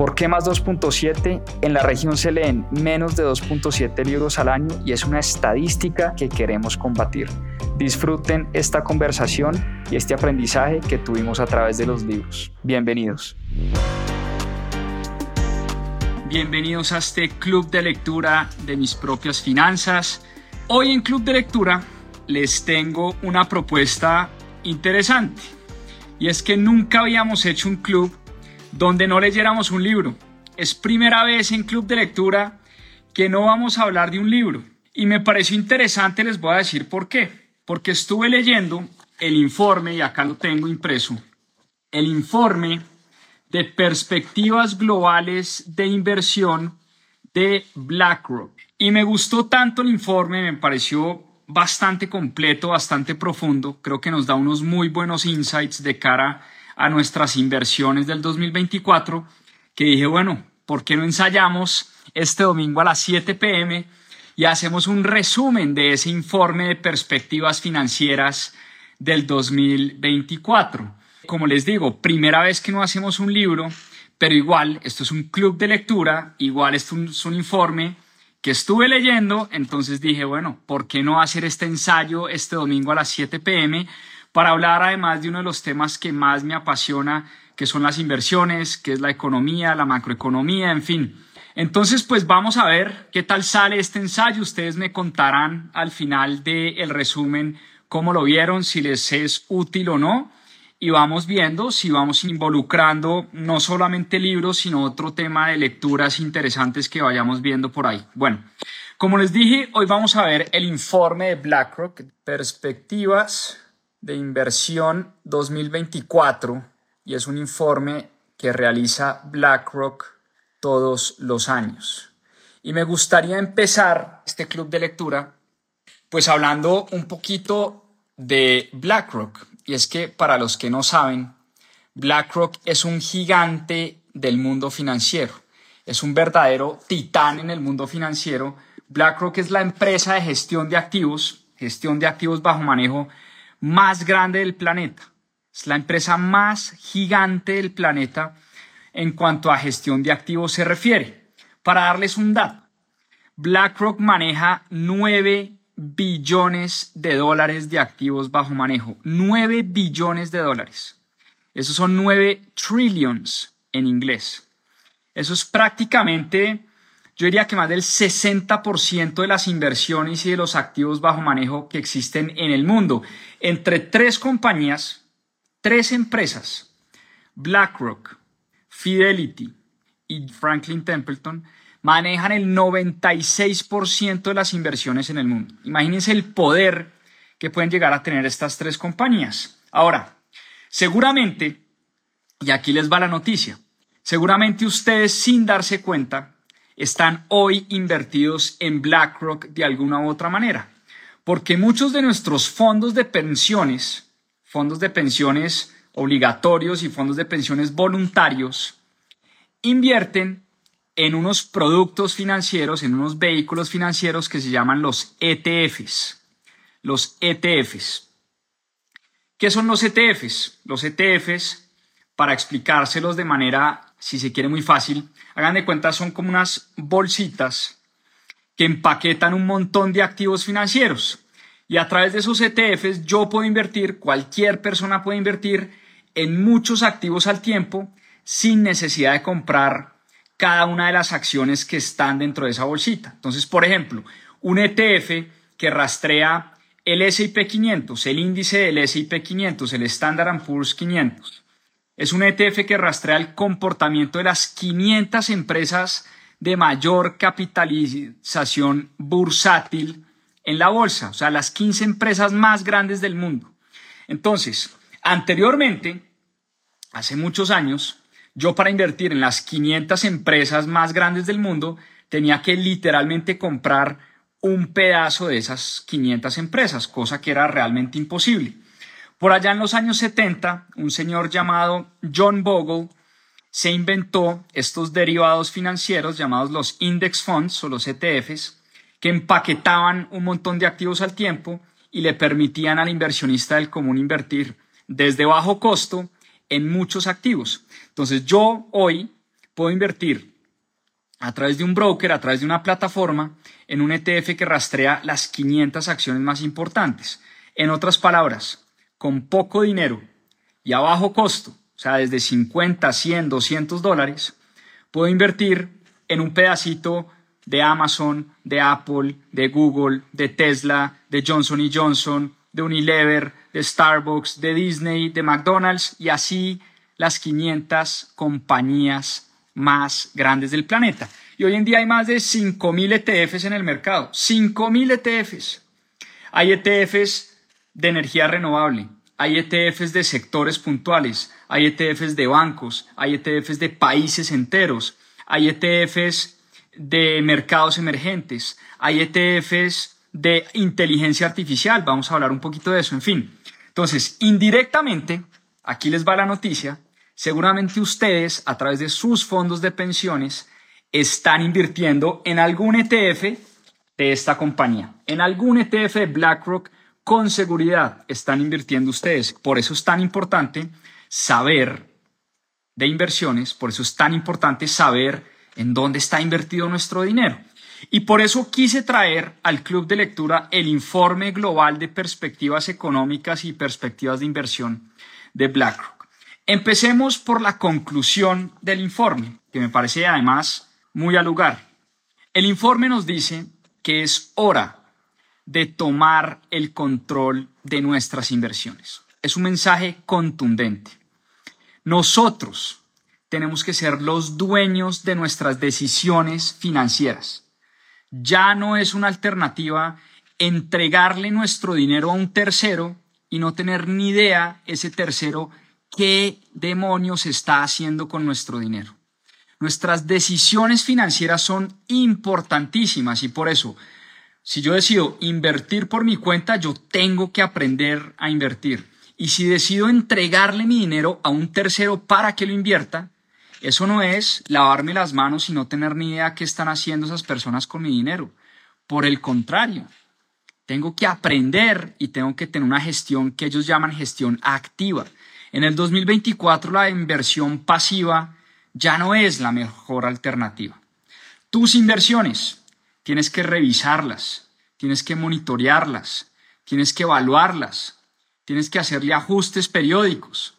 ¿Por qué más 2.7? En la región se leen menos de 2.7 libros al año y es una estadística que queremos combatir. Disfruten esta conversación y este aprendizaje que tuvimos a través de los libros. Bienvenidos. Bienvenidos a este club de lectura de mis propias finanzas. Hoy en Club de Lectura les tengo una propuesta interesante y es que nunca habíamos hecho un club donde no leyéramos un libro. Es primera vez en Club de Lectura que no vamos a hablar de un libro y me pareció interesante, les voy a decir por qué porque estuve leyendo el informe, y acá lo tengo impreso, el informe de perspectivas globales de inversión de BlackRock. Y me gustó tanto el informe, me pareció bastante completo, bastante profundo, creo que nos da unos muy buenos insights de cara a nuestras inversiones del 2024, que dije, bueno, ¿por qué no ensayamos este domingo a las 7 pm? y hacemos un resumen de ese informe de perspectivas financieras del 2024. Como les digo, primera vez que no hacemos un libro, pero igual, esto es un club de lectura, igual esto es un informe que estuve leyendo, entonces dije, bueno, ¿por qué no hacer este ensayo este domingo a las 7 pm para hablar además de uno de los temas que más me apasiona, que son las inversiones, que es la economía, la macroeconomía, en fin, entonces, pues vamos a ver qué tal sale este ensayo. Ustedes me contarán al final del resumen cómo lo vieron, si les es útil o no. Y vamos viendo si vamos involucrando no solamente libros, sino otro tema de lecturas interesantes que vayamos viendo por ahí. Bueno, como les dije, hoy vamos a ver el informe de BlackRock, Perspectivas de Inversión 2024, y es un informe que realiza BlackRock todos los años. Y me gustaría empezar este club de lectura pues hablando un poquito de BlackRock. Y es que para los que no saben, BlackRock es un gigante del mundo financiero. Es un verdadero titán en el mundo financiero. BlackRock es la empresa de gestión de activos, gestión de activos bajo manejo más grande del planeta. Es la empresa más gigante del planeta en cuanto a gestión de activos se refiere. Para darles un dato, BlackRock maneja 9 billones de dólares de activos bajo manejo. 9 billones de dólares. Esos son 9 trillions en inglés. Eso es prácticamente, yo diría que más del 60% de las inversiones y de los activos bajo manejo que existen en el mundo. Entre tres compañías, tres empresas, BlackRock, Fidelity y Franklin Templeton manejan el 96% de las inversiones en el mundo. Imagínense el poder que pueden llegar a tener estas tres compañías. Ahora, seguramente, y aquí les va la noticia, seguramente ustedes sin darse cuenta están hoy invertidos en BlackRock de alguna u otra manera, porque muchos de nuestros fondos de pensiones, fondos de pensiones obligatorios y fondos de pensiones voluntarios invierten en unos productos financieros, en unos vehículos financieros que se llaman los ETFs. Los ETFs. ¿Qué son los ETFs? Los ETFs, para explicárselos de manera, si se quiere, muy fácil, hagan de cuenta, son como unas bolsitas que empaquetan un montón de activos financieros. Y a través de esos ETFs yo puedo invertir, cualquier persona puede invertir en muchos activos al tiempo sin necesidad de comprar cada una de las acciones que están dentro de esa bolsita. Entonces, por ejemplo, un ETF que rastrea el S&P 500, el índice del S&P 500, el Standard Poor's 500. Es un ETF que rastrea el comportamiento de las 500 empresas de mayor capitalización bursátil en la bolsa, o sea, las 15 empresas más grandes del mundo. Entonces, Anteriormente, hace muchos años, yo para invertir en las 500 empresas más grandes del mundo tenía que literalmente comprar un pedazo de esas 500 empresas, cosa que era realmente imposible. Por allá en los años 70, un señor llamado John Bogle se inventó estos derivados financieros llamados los index funds o los ETFs, que empaquetaban un montón de activos al tiempo y le permitían al inversionista del común invertir desde bajo costo en muchos activos. Entonces yo hoy puedo invertir a través de un broker, a través de una plataforma, en un ETF que rastrea las 500 acciones más importantes. En otras palabras, con poco dinero y a bajo costo, o sea, desde 50, 100, 200 dólares, puedo invertir en un pedacito de Amazon, de Apple, de Google, de Tesla, de Johnson Johnson, de Unilever, de Starbucks, de Disney, de McDonald's y así las 500 compañías más grandes del planeta. Y hoy en día hay más de 5.000 ETFs en el mercado. 5.000 ETFs. Hay ETFs de energía renovable, hay ETFs de sectores puntuales, hay ETFs de bancos, hay ETFs de países enteros, hay ETFs de mercados emergentes, hay ETFs de inteligencia artificial, vamos a hablar un poquito de eso, en fin. Entonces, indirectamente, aquí les va la noticia, seguramente ustedes a través de sus fondos de pensiones están invirtiendo en algún ETF de esta compañía, en algún ETF de BlackRock, con seguridad están invirtiendo ustedes. Por eso es tan importante saber de inversiones, por eso es tan importante saber en dónde está invertido nuestro dinero. Y por eso quise traer al club de lectura el informe global de perspectivas económicas y perspectivas de inversión de BlackRock. Empecemos por la conclusión del informe, que me parece además muy al lugar. El informe nos dice que es hora de tomar el control de nuestras inversiones. Es un mensaje contundente. Nosotros tenemos que ser los dueños de nuestras decisiones financieras. Ya no es una alternativa entregarle nuestro dinero a un tercero y no tener ni idea ese tercero qué demonios está haciendo con nuestro dinero. Nuestras decisiones financieras son importantísimas y por eso si yo decido invertir por mi cuenta, yo tengo que aprender a invertir. Y si decido entregarle mi dinero a un tercero para que lo invierta, eso no es lavarme las manos y no tener ni idea qué están haciendo esas personas con mi dinero. Por el contrario, tengo que aprender y tengo que tener una gestión que ellos llaman gestión activa. En el 2024 la inversión pasiva ya no es la mejor alternativa. Tus inversiones Tienes que revisarlas, tienes que monitorearlas, tienes que evaluarlas, tienes que hacerle ajustes periódicos.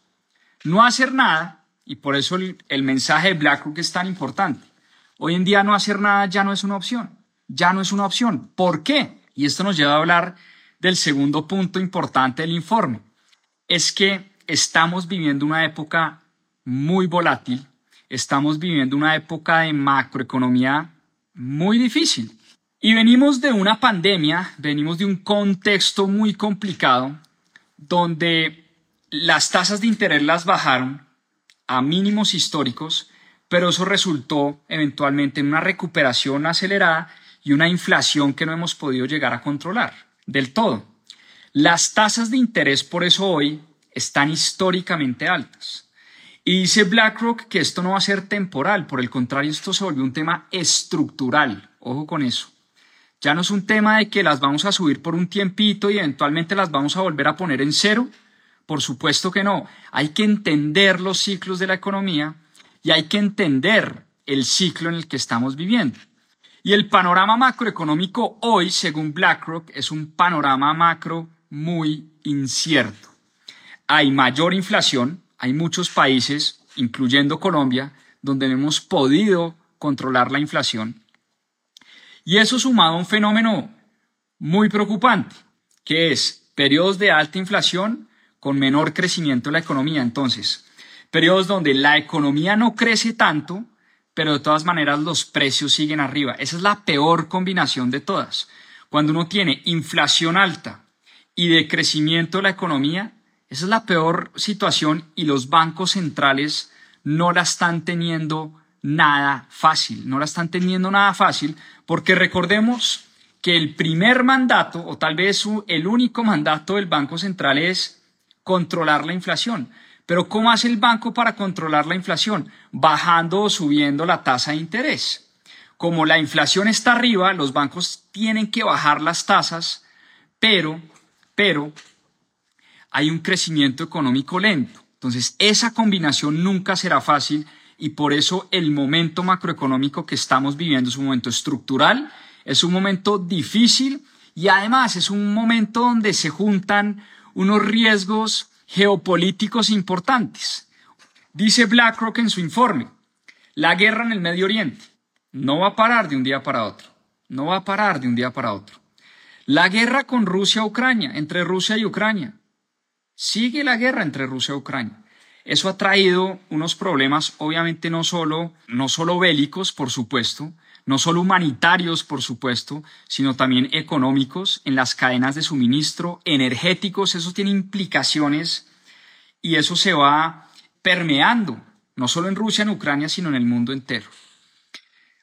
No hacer nada, y por eso el, mensaje de BlackRock es tan importante. Hoy en día no hacer nada ya no es una opción, ya no es una opción. ¿Por qué? Y esto nos lleva a hablar del segundo punto importante del informe. Es que estamos viviendo una época muy volátil, estamos viviendo una época de macroeconomía muy difícil. Y venimos de una pandemia, venimos de un contexto muy complicado donde las tasas de interés las bajaron a mínimos históricos, pero eso resultó eventualmente en una recuperación acelerada y una inflación que no hemos podido llegar a controlar del todo. Las tasas de interés por eso hoy están históricamente altas. Y dice BlackRock que esto no va a ser temporal, por el contrario, esto se volvió un tema estructural. Ojo con eso. Ya no es un tema de que las vamos a subir por un tiempito y eventualmente las vamos a volver a poner en cero. Por supuesto que no. Hay que entender los ciclos de la economía y hay que entender el ciclo en el que estamos viviendo. Y el panorama macroeconómico hoy, según BlackRock, es un panorama macro muy incierto. Hay mayor inflación, hay muchos países, incluyendo Colombia, donde no hemos podido controlar la inflación. Y eso sumado a un fenómeno muy preocupante, que es periodos de alta inflación con menor crecimiento de la economía. Entonces, periodos donde la economía no crece tanto, pero de todas maneras los precios siguen arriba. Esa es la peor combinación de todas. Cuando uno tiene inflación alta y de crecimiento de la economía, esa es la peor situación y los bancos centrales no la están teniendo nada fácil, no la están teniendo nada fácil porque recordemos que el primer mandato, o tal vez el único mandato del Banco Central es controlar la inflación. Pero ¿cómo hace el banco para controlar la inflación? Bajando o subiendo la tasa de interés. Como la inflación está arriba, los bancos tienen que bajar las tasas, pero, pero hay un crecimiento económico lento. Entonces, esa combinación nunca será fácil y por eso el momento macroeconómico que estamos viviendo es un momento estructural, es un momento difícil y además es un momento donde se juntan unos riesgos geopolíticos importantes. Dice BlackRock en su informe, la guerra en el Medio Oriente no va a parar de un día para otro, no va a parar de un día para otro. La guerra con Rusia-Ucrania, entre Rusia y Ucrania, sigue la guerra entre Rusia y Ucrania. Eso ha traído unos problemas, obviamente no solo, no solo bélicos, por supuesto, no solo humanitarios, por supuesto, sino también económicos en las cadenas de suministro, energéticos, eso tiene implicaciones y eso se va permeando, no solo en Rusia, en Ucrania, sino en el mundo entero.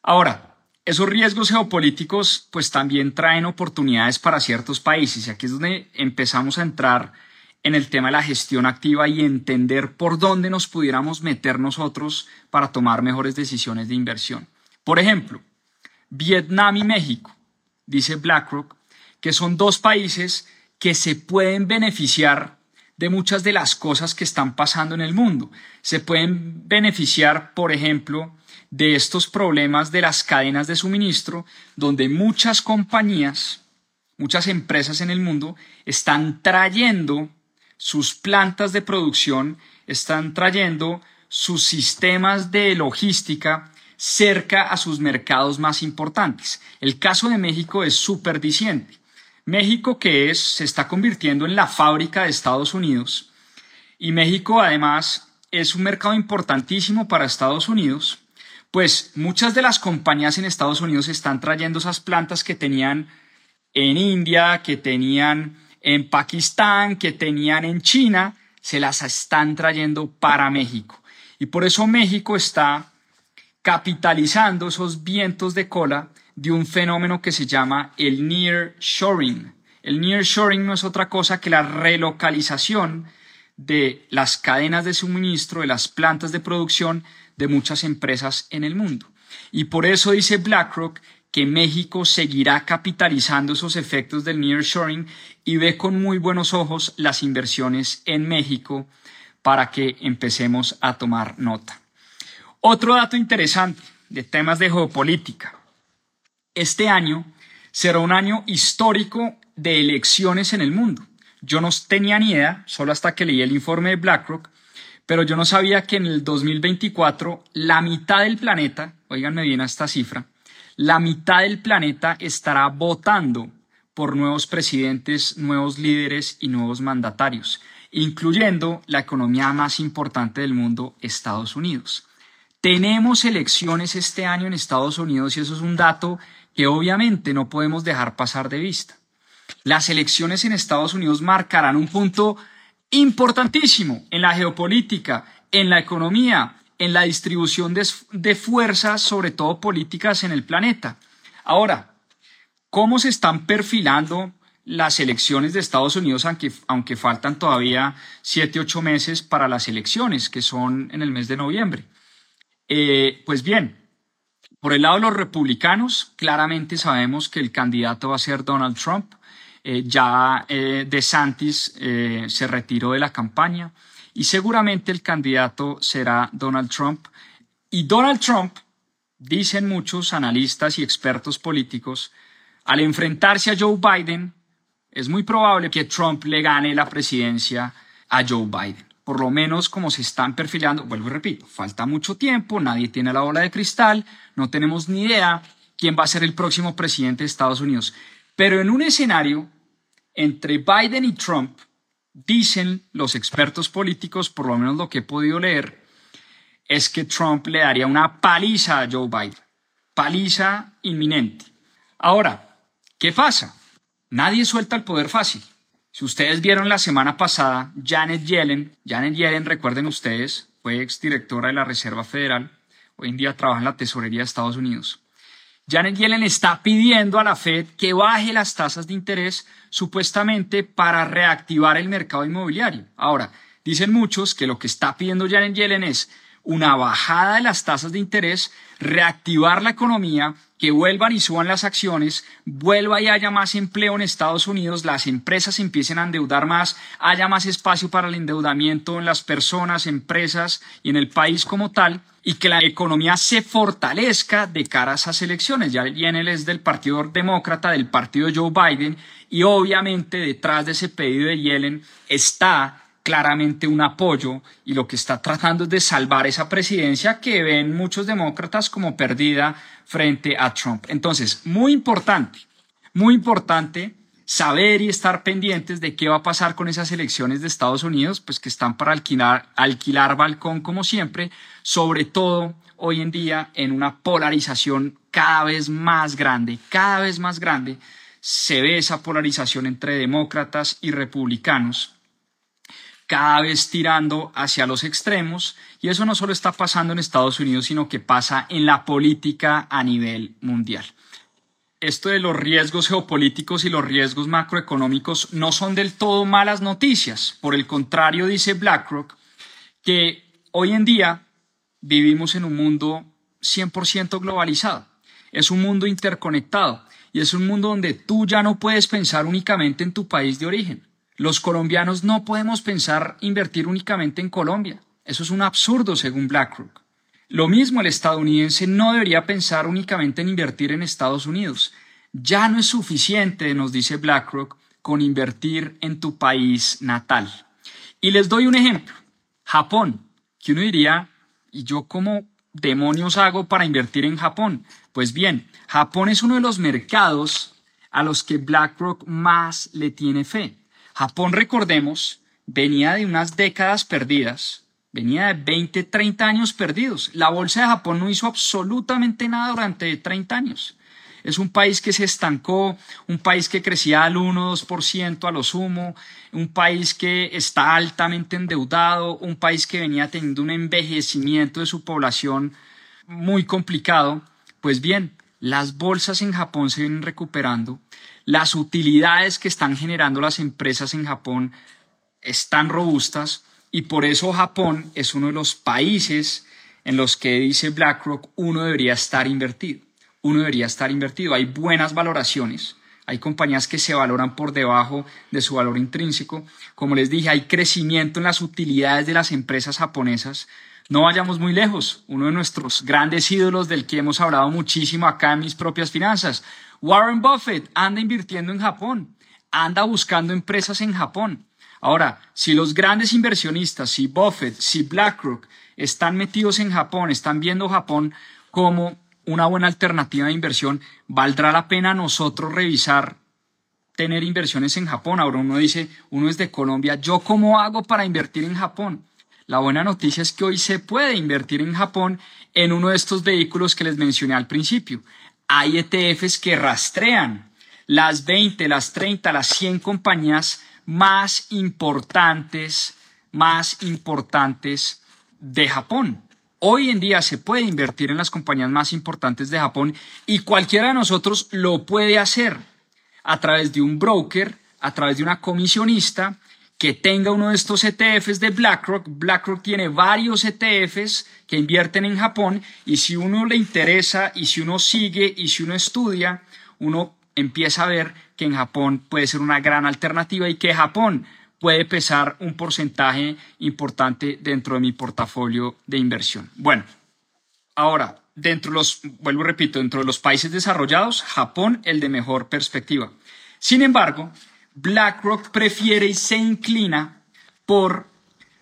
Ahora, esos riesgos geopolíticos pues también traen oportunidades para ciertos países y aquí es donde empezamos a entrar en el tema de la gestión activa y entender por dónde nos pudiéramos meter nosotros para tomar mejores decisiones de inversión. Por ejemplo, Vietnam y México, dice BlackRock, que son dos países que se pueden beneficiar de muchas de las cosas que están pasando en el mundo. Se pueden beneficiar, por ejemplo, de estos problemas de las cadenas de suministro, donde muchas compañías, muchas empresas en el mundo están trayendo sus plantas de producción, están trayendo sus sistemas de logística cerca a sus mercados más importantes. El caso de México es súper diciente. México que es, se está convirtiendo en la fábrica de Estados Unidos y México además es un mercado importantísimo para Estados Unidos, pues muchas de las compañías en Estados Unidos están trayendo esas plantas que tenían en India, que tenían en Pakistán, que tenían en China, se las están trayendo para México. Y por eso México está capitalizando esos vientos de cola de un fenómeno que se llama el near shoring. El near shoring no es otra cosa que la relocalización de las cadenas de suministro, de las plantas de producción de muchas empresas en el mundo. Y por eso dice BlackRock México seguirá capitalizando esos efectos del nearshoring y ve con muy buenos ojos las inversiones en México para que empecemos a tomar nota. Otro dato interesante de temas de geopolítica. Este año será un año histórico de elecciones en el mundo. Yo no tenía ni idea, solo hasta que leí el informe de BlackRock, pero yo no sabía que en el 2024 la mitad del planeta, oíganme bien a esta cifra, la mitad del planeta estará votando por nuevos presidentes, nuevos líderes y nuevos mandatarios, incluyendo la economía más importante del mundo, Estados Unidos. Tenemos elecciones este año en Estados Unidos y eso es un dato que obviamente no podemos dejar pasar de vista. Las elecciones en Estados Unidos marcarán un punto importantísimo en la geopolítica, en la economía, en la distribución de, fuerzas, sobre todo políticas en el planeta. Ahora, ¿cómo se están perfilando las elecciones de Estados Unidos, aunque, faltan todavía siete, ocho meses para las elecciones, que son en el mes de noviembre? Eh, pues bien, por el lado de los republicanos, claramente sabemos que el candidato va a ser Donald Trump. Eh, ya eh, DeSantis eh, se retiró de la campaña y seguramente el candidato será Donald Trump. Y Donald Trump, dicen muchos analistas y expertos políticos, al enfrentarse a Joe Biden, es muy probable que Trump le gane la presidencia a Joe Biden por lo menos como se están perfilando, vuelvo y repito, falta mucho tiempo, nadie tiene la bola de cristal, no tenemos ni idea quién va a ser el próximo presidente de Estados Unidos. Pero en un escenario entre Biden y Trump, dicen los expertos políticos, por lo menos lo que he podido leer, es que Trump le daría una paliza a Joe Biden, paliza inminente. Ahora, ¿qué pasa? Nadie suelta el poder fácil. Si ustedes vieron la semana pasada, Janet Yellen, Janet Yellen, recuerden ustedes, fue exdirectora de la Reserva Federal, hoy en día trabaja en la Tesorería de Estados Unidos. Janet Yellen está pidiendo a la Fed que baje las tasas de interés supuestamente para reactivar el mercado inmobiliario. Ahora, dicen muchos que lo que está pidiendo Janet Yellen es una bajada de las tasas de interés, reactivar la economía, que vuelvan y suban las acciones, vuelva y haya más empleo en Estados Unidos, las empresas empiecen a endeudar más, haya más espacio para el endeudamiento en las personas, empresas y en el país como tal, y que la economía se fortalezca de cara a esas elecciones. Ya viene es del Partido Demócrata, del partido Joe Biden, y obviamente detrás de ese pedido de Yellen está claramente un apoyo y lo que está tratando es de salvar esa presidencia que ven muchos demócratas como perdida frente a Trump. Entonces, muy importante, muy importante saber y estar pendientes de qué va a pasar con esas elecciones de Estados Unidos, pues que están para alquilar, alquilar balcón como siempre, sobre todo hoy en día en una polarización cada vez más grande, cada vez más grande, se ve esa polarización entre demócratas y republicanos cada vez tirando hacia los extremos y eso no solo está pasando en Estados Unidos, sino que pasa en la política a nivel mundial. Esto de los riesgos geopolíticos y los riesgos macroeconómicos no son del todo malas noticias. Por el contrario, dice BlackRock, que hoy en día vivimos en un mundo 100% globalizado. Es un mundo interconectado y es un mundo donde tú ya no puedes pensar únicamente en tu país de origen los colombianos no podemos pensar invertir únicamente en Colombia. Eso es un absurdo según BlackRock. Lo mismo el estadounidense no debería pensar únicamente en invertir en Estados Unidos. Ya no es suficiente, nos dice BlackRock, con invertir en tu país natal. Y les doy un ejemplo. Japón, que uno diría, ¿y yo cómo demonios hago para invertir en Japón? Pues bien, Japón es uno de los mercados a los que BlackRock más le tiene fe. Japón, recordemos, venía de unas décadas perdidas, venía de 20, 30 años perdidos. La bolsa de Japón no hizo absolutamente nada durante 30 años. Es un país que se estancó, un país que crecía al 1, 2% a lo sumo, un país que está altamente endeudado, un país que venía teniendo un envejecimiento de su población muy complicado. Pues bien, las bolsas en Japón se vienen recuperando, las utilidades que están generando las empresas en Japón están robustas y por eso Japón es uno de los países en los que dice BlackRock uno debería estar invertido. Uno debería estar invertido. Hay buenas valoraciones. Hay compañías que se valoran por debajo de su valor intrínseco. Como les dije, hay crecimiento en las utilidades de las empresas japonesas. No vayamos muy lejos. Uno de nuestros grandes ídolos del que hemos hablado muchísimo acá en mis propias finanzas, Warren Buffett anda invirtiendo en Japón, anda buscando empresas en Japón. Ahora, si los grandes inversionistas, si Buffett, si BlackRock están metidos en Japón, están viendo Japón como una buena alternativa de inversión, ¿valdrá la pena nosotros revisar tener inversiones en Japón? Ahora uno dice, uno es de Colombia, ¿yo cómo hago para invertir en Japón? La buena noticia es que hoy se puede invertir en Japón en uno de estos vehículos que les mencioné al principio hay ETFs que rastrean las 20, las 30, las 100 compañías más importantes, más importantes de Japón. Hoy en día se puede invertir en las compañías más importantes de Japón y cualquiera de nosotros lo puede hacer a través de un broker, a través de una comisionista que tenga uno de estos ETFs de BlackRock. BlackRock tiene varios ETFs que invierten en Japón y si uno le interesa y si uno sigue y si uno estudia, uno empieza a ver que en Japón puede ser una gran alternativa y que Japón puede pesar un porcentaje importante dentro de mi portafolio de inversión. Bueno, ahora, dentro de los, vuelvo repito, dentro de los países desarrollados, Japón el de mejor perspectiva. Sin embargo, BlackRock prefiere y se inclina por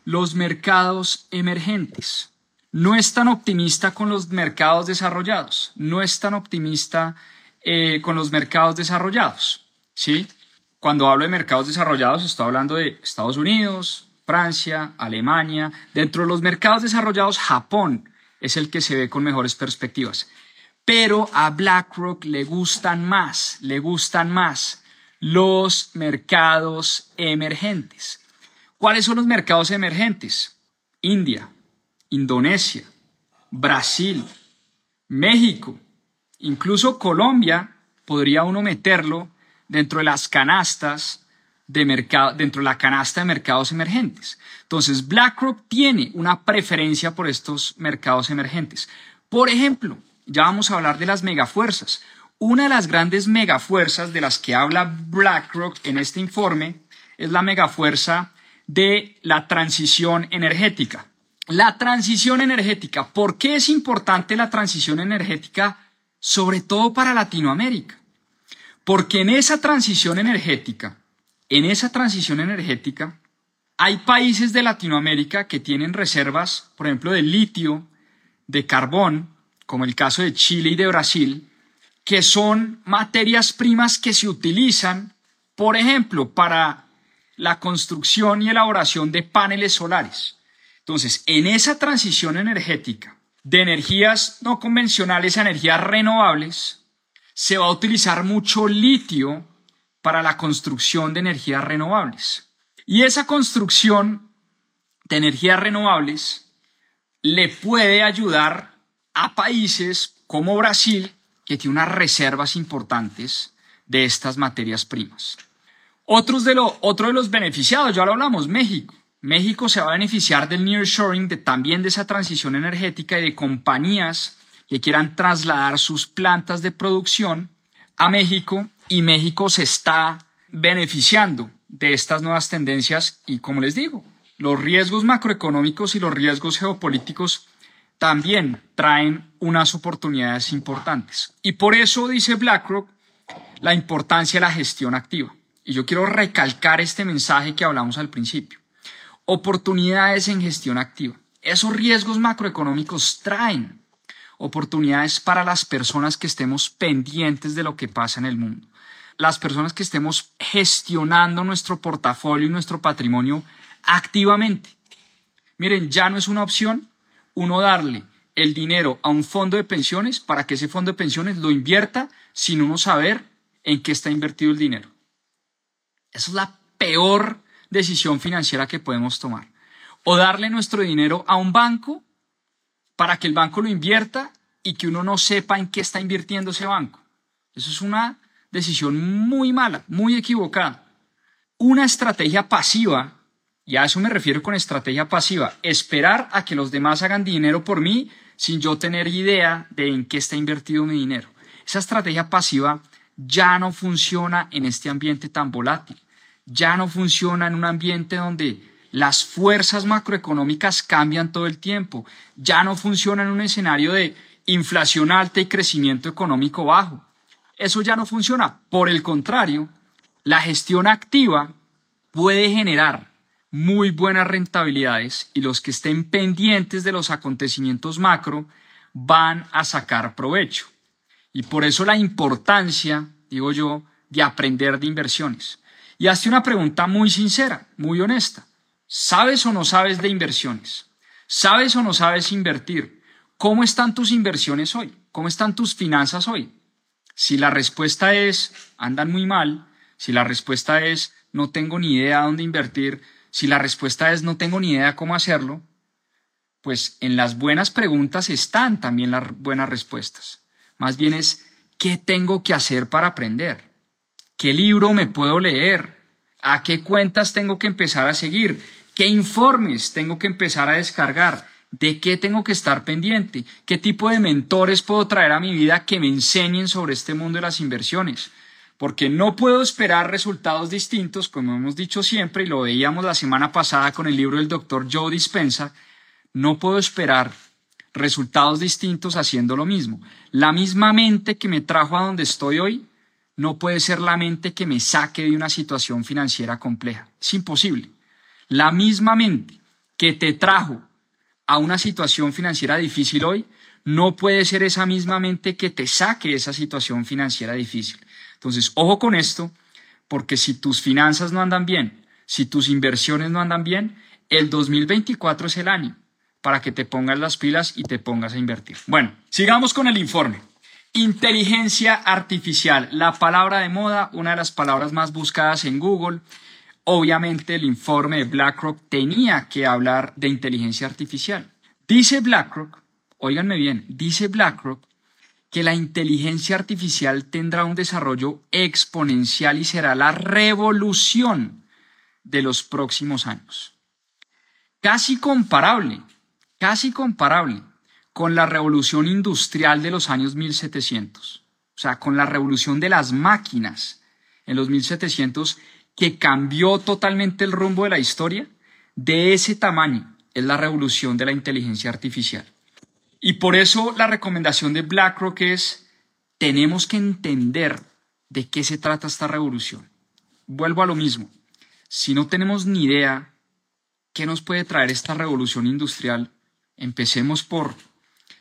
los mercados emergentes. No es tan optimista con los mercados desarrollados, no es tan optimista eh, con los mercados desarrollados. ¿sí? Cuando hablo de mercados desarrollados, estoy hablando de Estados Unidos, Francia, Alemania. Dentro de los mercados desarrollados, Japón es el que se ve con mejores perspectivas. Pero a BlackRock le gustan más, le gustan más los mercados emergentes. ¿Cuáles son los mercados emergentes? India, Indonesia, Brasil, México, Incluso Colombia podría uno meterlo dentro de las canastas de mercado, dentro de la canasta de mercados emergentes. Entonces, BlackRock tiene una preferencia por estos mercados emergentes. Por ejemplo, ya vamos a hablar de las megafuerzas. Una de las grandes megafuerzas de las que habla BlackRock en este informe es la megafuerza de la transición energética. La transición energética. ¿Por qué es importante la transición energética? Sobre todo para Latinoamérica. Porque en esa transición energética, en esa transición energética, hay países de Latinoamérica que tienen reservas, por ejemplo, de litio, de carbón, como el caso de Chile y de Brasil, que son materias primas que se utilizan, por ejemplo, para la construcción y elaboración de paneles solares. Entonces, en esa transición energética de energías no convencionales a energías renovables, se va a utilizar mucho litio para la construcción de energías renovables. Y esa construcción de energías renovables le puede ayudar a países como Brasil, que tiene unas reservas importantes de estas materias primas. Otros de otro de los beneficiados, ya lo hablamos, México. México se va a beneficiar del nearshoring, de, también de esa transición energética y de compañías que quieran trasladar sus plantas de producción a México y México se está beneficiando de estas nuevas tendencias y como les digo, los riesgos macroeconómicos y los riesgos geopolíticos también traen unas oportunidades importantes. Y por eso dice BlackRock la importancia de la gestión activa. Y yo quiero recalcar este mensaje que hablamos al principio. Oportunidades en gestión activa. Esos riesgos macroeconómicos traen oportunidades para las personas que estemos pendientes de lo que pasa en el mundo. Las personas que estemos gestionando nuestro portafolio y nuestro patrimonio activamente. Miren, ya no es una opción uno darle el dinero a un fondo de pensiones para que ese fondo de pensiones lo invierta sin uno saber en qué está invertido el dinero. Esa es la peor decisión financiera que podemos tomar. O darle nuestro dinero a un banco para que el banco lo invierta y que uno no sepa en qué está invirtiendo ese banco. Eso es una decisión muy mala, muy equivocada. Una estrategia pasiva y a eso me refiero con estrategia pasiva, esperar a que los demás hagan dinero por mí sin yo tener idea de en qué está invertido mi dinero. Esa estrategia pasiva ya no funciona en este ambiente tan volátil, ya no funciona en un ambiente donde las fuerzas macroeconómicas cambian todo el tiempo, ya no funciona en un escenario de inflación alta y crecimiento económico bajo. Eso ya no funciona. Por el contrario, la gestión activa puede generar muy buenas rentabilidades y los que estén pendientes de los acontecimientos macro van a sacar provecho. Y por eso la importancia, digo yo, de aprender de inversiones. Y hazte una pregunta muy sincera, muy honesta. ¿Sabes o no sabes de inversiones? ¿Sabes o no sabes invertir? ¿Cómo están tus inversiones hoy? ¿Cómo están tus finanzas hoy? Si la respuesta es andan muy mal, si la respuesta es no tengo ni idea dónde invertir, si la respuesta es no tengo ni idea cómo hacerlo, pues en las buenas preguntas están también las buenas respuestas. Más bien es qué tengo que hacer para aprender, qué libro me puedo leer, a qué cuentas tengo que empezar a seguir, qué informes tengo que empezar a descargar, de qué tengo que estar pendiente, qué tipo de mentores puedo traer a mi vida que me enseñen sobre este mundo de las inversiones porque no puedo esperar resultados distintos, como hemos dicho siempre, y lo veíamos la semana pasada con el libro del doctor Joe Dispensa, no puedo esperar resultados distintos haciendo lo mismo. La misma mente que me trajo a donde estoy hoy no puede ser la mente que me saque de una situación financiera compleja. Es imposible. La misma mente que te trajo a una situación financiera difícil hoy no puede ser esa misma mente que te saque de esa situación financiera difícil. Entonces, ojo con esto, porque si tus finanzas no andan bien, si tus inversiones no andan bien, el 2024 es el año para que te pongas las pilas y te pongas a invertir. Bueno, sigamos con el informe. Inteligencia artificial, la palabra de moda, una de las palabras más buscadas en Google. Obviamente el informe de BlackRock tenía que hablar de inteligencia artificial. Dice BlackRock, óiganme bien, dice BlackRock que la inteligencia artificial tendrá un desarrollo exponencial y será la revolución de los próximos años. Casi comparable, casi comparable con la revolución industrial de los años 1700, o sea, con la revolución de las máquinas en los 1700 que cambió totalmente el rumbo de la historia, de ese tamaño es la revolución de la inteligencia artificial. Y por eso la recomendación de BlackRock es, tenemos que entender de qué se trata esta revolución. Vuelvo a lo mismo, si no tenemos ni idea qué nos puede traer esta revolución industrial, empecemos por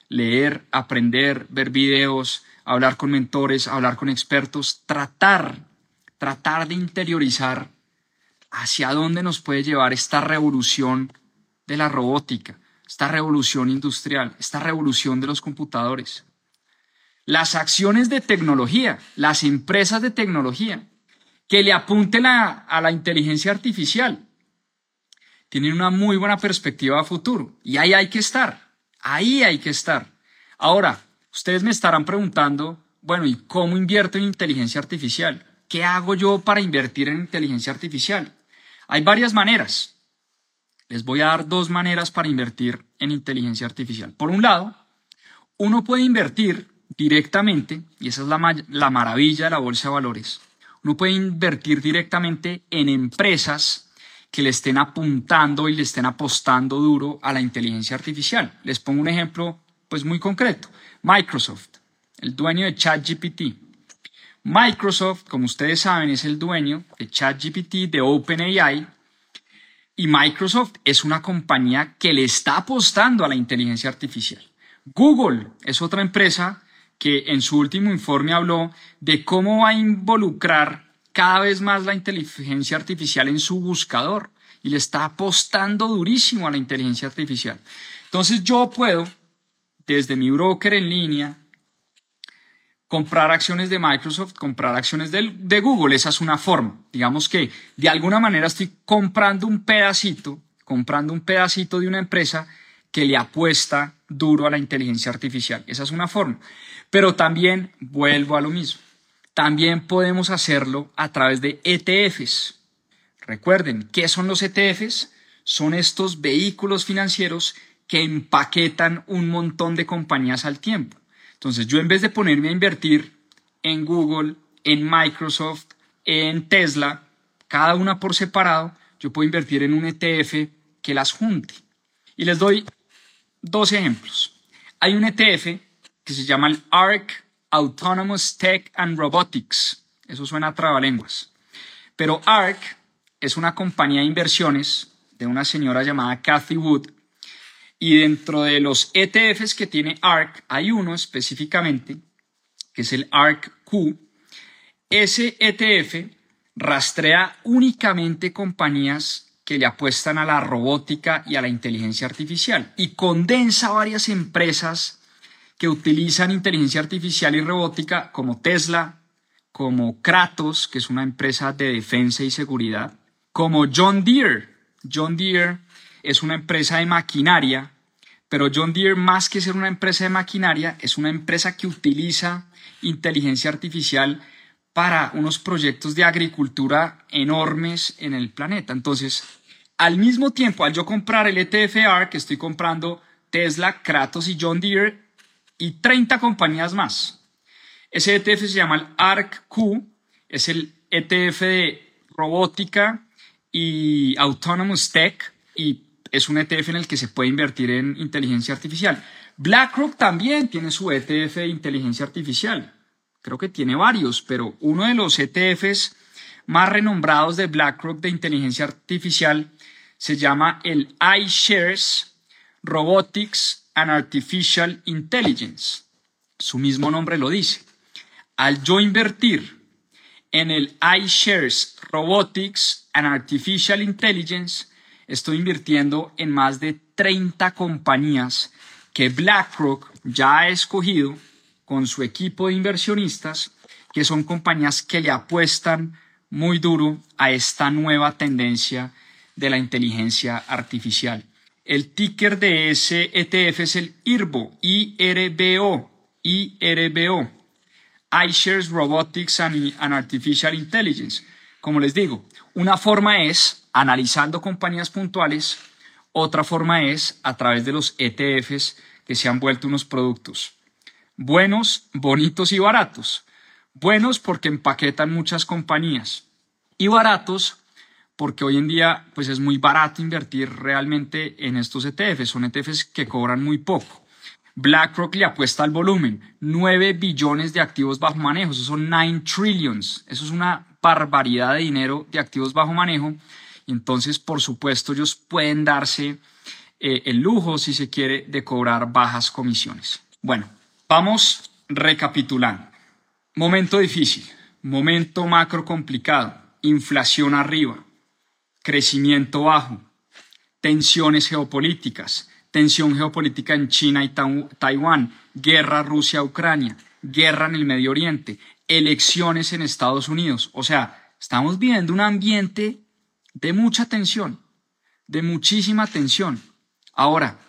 leer, aprender, ver videos, hablar con mentores, hablar con expertos, tratar tratar de interiorizar hacia dónde nos puede llevar esta revolución de la robótica, esta revolución industrial, esta revolución de los computadores. Las acciones de tecnología, las empresas de tecnología que le apunten a, a la inteligencia artificial, tienen una muy buena perspectiva a futuro y ahí hay que estar, ahí hay que estar. Ahora, ustedes me estarán preguntando, bueno, ¿y cómo invierto en inteligencia artificial? ¿Qué hago yo para invertir en inteligencia artificial? Hay varias maneras. Les voy a dar dos maneras para invertir en inteligencia artificial. Por un lado, uno puede invertir directamente, y esa es la, la maravilla de la bolsa de valores, uno puede invertir directamente en empresas que le estén apuntando y le estén apostando duro a la inteligencia artificial. Les pongo un ejemplo pues muy concreto. Microsoft, el dueño de ChatGPT, Microsoft, como ustedes saben, es el dueño de ChatGPT, de OpenAI, y Microsoft es una compañía que le está apostando a la inteligencia artificial. Google es otra empresa que en su último informe habló de cómo va a involucrar cada vez más la inteligencia artificial en su buscador y le está apostando durísimo a la inteligencia artificial. Entonces yo puedo, desde mi broker en línea, comprar acciones de Microsoft, comprar acciones de, Google, esa es una forma. Digamos que de alguna manera estoy comprando un pedacito, comprando un pedacito de una empresa que le apuesta duro a la inteligencia artificial. Esa es una forma. Pero también vuelvo a lo mismo. También podemos hacerlo a través de ETFs. Recuerden, ¿qué son los ETFs? Son estos vehículos financieros que empaquetan un montón de compañías al tiempo. Entonces yo en vez de ponerme a invertir en Google, en Microsoft, en Tesla, cada una por separado, yo puedo invertir en un ETF que las junte. Y les doy dos ejemplos. Hay un ETF que se llama el ARC Autonomous Tech and Robotics. Eso suena a trabalenguas. Pero ARC es una compañía de inversiones de una señora llamada Cathy Wood y dentro de los ETFs que tiene ARC, hay uno específicamente, que es el ARC-Q. Ese ETF rastrea únicamente compañías que le apuestan a la robótica y a la inteligencia artificial y condensa varias empresas que utilizan inteligencia artificial y robótica como Tesla, como Kratos, que es una empresa de defensa y seguridad, como John Deere. John Deere es una empresa de maquinaria, pero John Deere más que ser una empresa de maquinaria, es una empresa que utiliza inteligencia artificial para unos proyectos de agricultura enormes en el planeta. Entonces, al mismo tiempo, al yo comprar el ETF ARC, estoy comprando Tesla, Kratos y John Deere y 30 compañías más. Ese ETF se llama el ARC-Q, es el ETF de robótica y Autonomous Tech y es un ETF en el que se puede invertir en inteligencia artificial. BlackRock también tiene su ETF de inteligencia artificial. Creo que tiene varios, pero uno de los ETFs más renombrados de BlackRock de inteligencia artificial se llama el iShares Robotics and Artificial Intelligence. Su mismo nombre lo dice. Al yo invertir en el iShares Robotics and Artificial Intelligence, estoy invirtiendo en más de 30 compañías que BlackRock ya ha escogido con su equipo de inversionistas, que son compañías que le apuestan muy duro a esta nueva tendencia de la inteligencia artificial. El ticker de ese ETF es el IRBO, IRBO, IRBO, iShares Robotics and, and Artificial Intelligence. Como les digo, una forma es analizando compañías puntuales, otra forma es a través de los ETFs que se han vuelto unos productos buenos, bonitos y baratos. Buenos porque empaquetan muchas compañías y baratos porque hoy en día pues es muy barato invertir realmente en estos ETFs. Son ETFs que cobran muy poco. BlackRock le apuesta al volumen, 9 billones de activos bajo manejo, eso son 9 trillions, eso es una barbaridad de dinero de activos bajo manejo. Y entonces, por supuesto, ellos pueden darse eh, el lujo, si se quiere, de cobrar bajas comisiones. Bueno, vamos recapitulando. Momento difícil, momento macro complicado, inflación arriba, crecimiento bajo, tensiones geopolíticas, tensión geopolítica en China y Taiwán, guerra Rusia-Ucrania, guerra en el Medio Oriente, elecciones en Estados Unidos. O sea, estamos viviendo un ambiente de mucha tensión, de muchísima tensión. Ahora,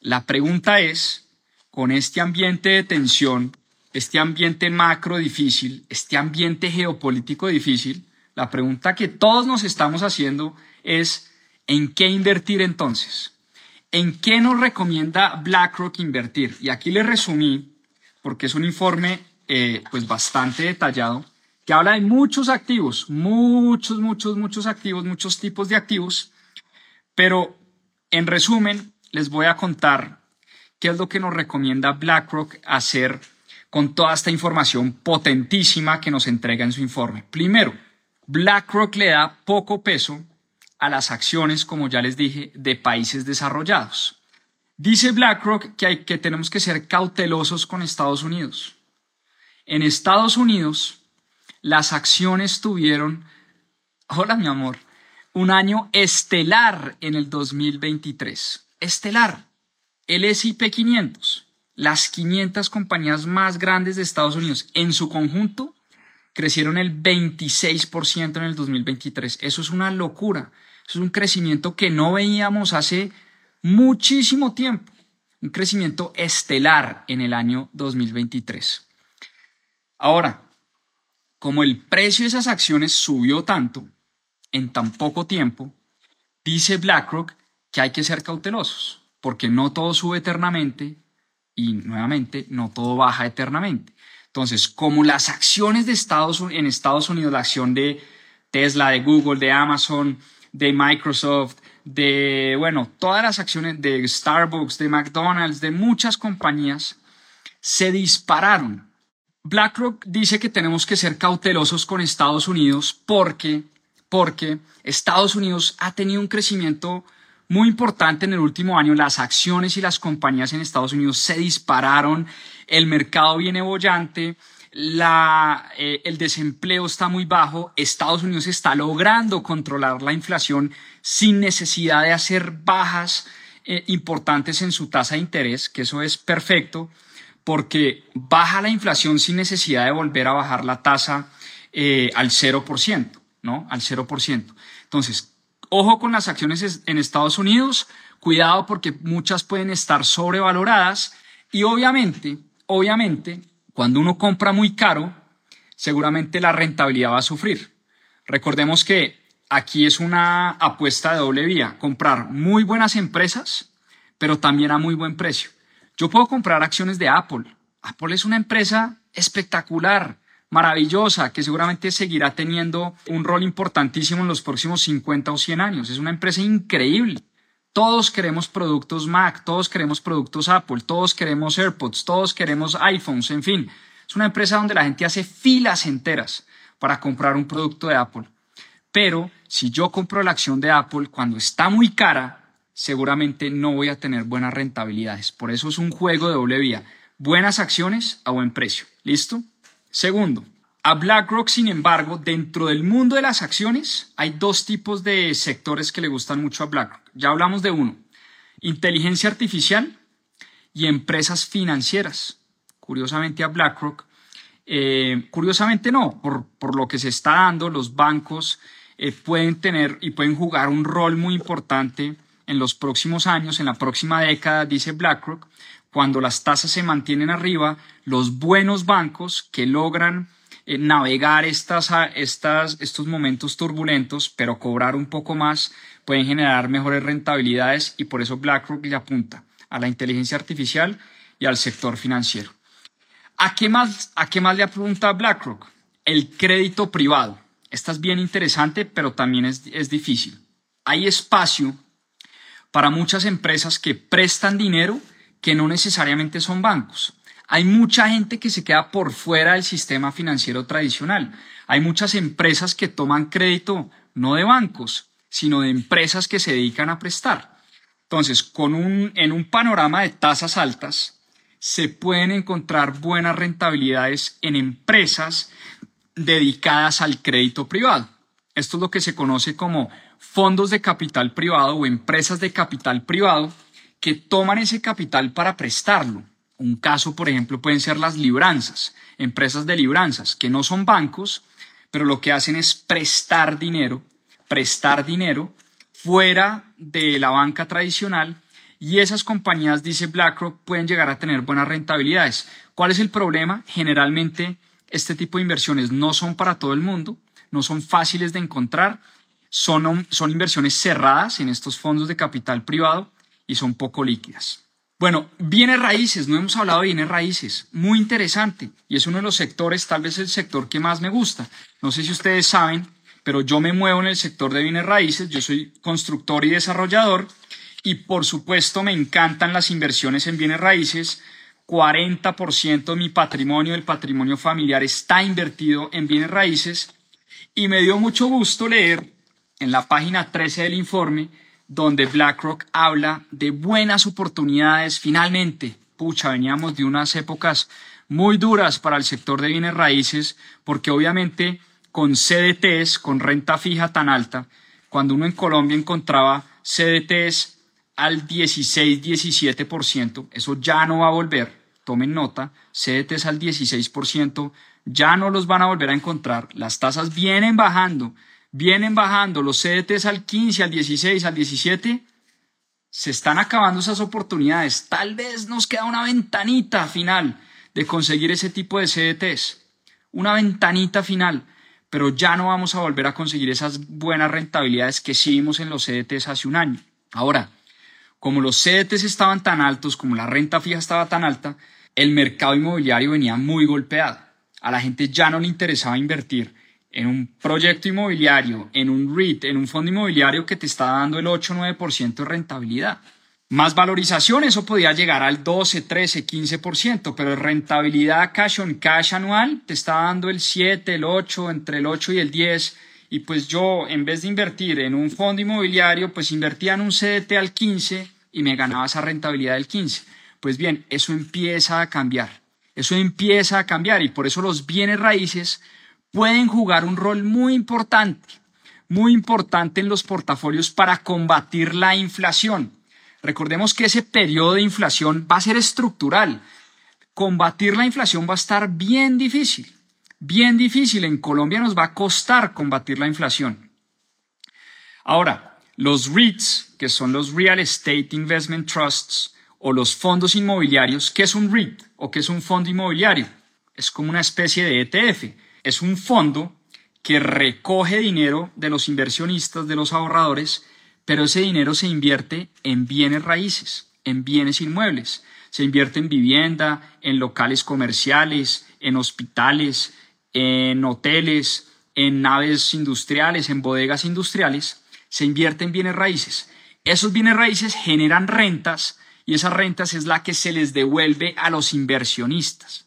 la pregunta es, con este ambiente de tensión, este ambiente macro difícil, este ambiente geopolítico difícil, la pregunta que todos nos estamos haciendo es, ¿en qué invertir entonces? ¿En qué nos recomienda BlackRock invertir? Y aquí le resumí, porque es un informe eh, pues bastante detallado, que habla de muchos activos, muchos, muchos, muchos activos, muchos tipos de activos, pero en resumen les voy a contar qué es lo que nos recomienda BlackRock hacer con toda esta información potentísima que nos entrega en su informe. Primero, BlackRock le da poco peso a las acciones, como ya les dije, de países desarrollados. Dice BlackRock que, hay, que tenemos que ser cautelosos con Estados Unidos. En Estados Unidos, las acciones tuvieron, hola mi amor, un año estelar en el 2023. Estelar. El S&P 500, las 500 compañías más grandes de Estados Unidos en su conjunto crecieron el 26% en el 2023. Eso es una locura. Es un crecimiento que no veíamos hace muchísimo tiempo. Un crecimiento estelar en el año 2023. Ahora, como el precio de esas acciones subió tanto en tan poco tiempo, dice BlackRock que hay que ser cautelosos, porque no todo sube eternamente y nuevamente no todo baja eternamente. Entonces, como las acciones de Estados, en Estados Unidos, la acción de Tesla, de Google, de Amazon, de Microsoft, de, bueno, todas las acciones de Starbucks, de McDonald's, de muchas compañías, se dispararon. BlackRock dice que tenemos que ser cautelosos con Estados Unidos porque, porque Estados Unidos ha tenido un crecimiento muy importante en el último año. Las acciones y las compañías en Estados Unidos se dispararon, el mercado viene bollante, la, eh, el desempleo está muy bajo, Estados Unidos está logrando controlar la inflación sin necesidad de hacer bajas eh, importantes en su tasa de interés, que eso es perfecto, porque baja la inflación sin necesidad de volver a bajar la tasa eh, al 0%, ¿no? Al 0%. Entonces, Ojo con las acciones en Estados Unidos, cuidado porque muchas pueden estar sobrevaloradas y obviamente, obviamente, cuando uno compra muy caro, seguramente la rentabilidad va a sufrir. Recordemos que aquí es una apuesta de doble vía, comprar muy buenas empresas, pero también a muy buen precio. Yo puedo comprar acciones de Apple. Apple es una empresa espectacular, maravillosa que seguramente seguirá teniendo un rol importantísimo en los próximos 50 o 100 años. Es una empresa increíble. Todos queremos productos Mac, todos queremos productos Apple, todos queremos AirPods, todos queremos iPhones, en fin. Es una empresa donde la gente hace filas enteras para comprar un producto de Apple. Pero si yo compro la acción de Apple cuando está muy cara, seguramente no voy a tener buenas rentabilidades. Por eso es un juego de doble vía. Buenas acciones a buen precio. ¿Listo? Segundo, a BlackRock, sin embargo, dentro del mundo de las acciones hay dos tipos de sectores que le gustan mucho a BlackRock. Ya hablamos de uno, inteligencia artificial y empresas financieras. Curiosamente a BlackRock, eh, curiosamente no, por, por, lo que se está dando, los bancos eh, pueden tener y pueden jugar un rol muy importante en los próximos años, en la próxima década, dice BlackRock, cuando las tasas se mantienen arriba, los buenos bancos que logran eh, navegar estas, estas, estos momentos turbulentos, pero cobrar un poco más, pueden generar mejores rentabilidades y por eso BlackRock le apunta a la inteligencia artificial y al sector financiero. ¿A qué más, a qué más le apunta BlackRock? El crédito privado. Esta es bien interesante, pero también es, es difícil. Hay espacio para muchas empresas que prestan dinero que no necesariamente son bancos. Hay mucha gente que se queda por fuera del sistema financiero tradicional. Hay muchas empresas que toman crédito no de bancos, sino de empresas que se dedican a prestar. Entonces, con un, en un panorama de tasas altas, se pueden encontrar buenas rentabilidades en empresas dedicadas al crédito privado. Esto es lo que se conoce como fondos de capital privado o empresas de capital privado que toman ese capital para prestarlo. Un caso, por ejemplo, pueden ser las libranzas, empresas de libranzas, que no son bancos, pero lo que hacen es prestar dinero, prestar dinero fuera de la banca tradicional y esas compañías, dice BlackRock, pueden llegar a tener buenas rentabilidades. ¿Cuál es el problema? Generalmente este tipo de inversiones no son para todo el mundo, no son fáciles de encontrar, son, son inversiones cerradas en estos fondos de capital privado y son poco líquidas. Bueno, bienes raíces, no hemos hablado de bienes raíces, muy interesante y es uno de los sectores, tal vez el sector que más me gusta. No sé si ustedes saben, pero yo me muevo en el sector de bienes raíces, yo soy constructor y desarrollador y por supuesto me encantan las inversiones en bienes raíces. 40% de mi patrimonio, el patrimonio familiar, está invertido en bienes raíces y me dio mucho gusto leer en la página 13 del informe donde BlackRock habla de buenas oportunidades finalmente. Pucha, veníamos de unas épocas muy duras para el sector de bienes raíces, porque obviamente con CDTs, con renta fija tan alta, cuando uno en Colombia encontraba CDTs al 16-17%, eso ya no va a volver, tomen nota, CDTs al 16%, ya no los van a volver a encontrar, las tasas vienen bajando, vienen bajando los CDTs al 15, al 16, al 17, se están acabando esas oportunidades. Tal vez nos queda una ventanita final de conseguir ese tipo de CDTs, una ventanita final, pero ya no vamos a volver a conseguir esas buenas rentabilidades que sí vimos en los CDTs hace un año. Ahora, como los CDTs estaban tan altos, como la renta fija estaba tan alta, el mercado inmobiliario venía muy golpeado. A la gente ya no le interesaba invertir en un proyecto inmobiliario, en un REIT, en un fondo inmobiliario que te está dando el 8 o 9% de rentabilidad. Más valorización, eso podía llegar al 12, 13, 15%, pero rentabilidad cash on cash anual te está dando el 7, el 8, entre el 8 y el 10. Y pues yo, en vez de invertir en un fondo inmobiliario, pues invertía en un CDT al 15 y me ganaba esa rentabilidad del 15. Pues bien, eso empieza a cambiar. Eso empieza a cambiar y por eso los bienes raíces pueden jugar un rol muy importante, muy importante en los portafolios para combatir la inflación. Recordemos que ese periodo de inflación va a ser estructural. Combatir la inflación va a estar bien difícil, bien difícil. En Colombia nos va a costar combatir la inflación. Ahora, los REITs, que son los Real Estate Investment Trusts, o los fondos inmobiliarios, ¿qué es un REIT o qué es un fondo inmobiliario? Es como una especie de ETF es un fondo que recoge dinero de los inversionistas, de los ahorradores, pero ese dinero se invierte en bienes raíces, en bienes inmuebles. Se invierte en vivienda, en locales comerciales, en hospitales, en hoteles, en naves industriales, en bodegas industriales. Se invierte en bienes raíces. Esos bienes raíces generan rentas y esas rentas es la que se les devuelve a los inversionistas.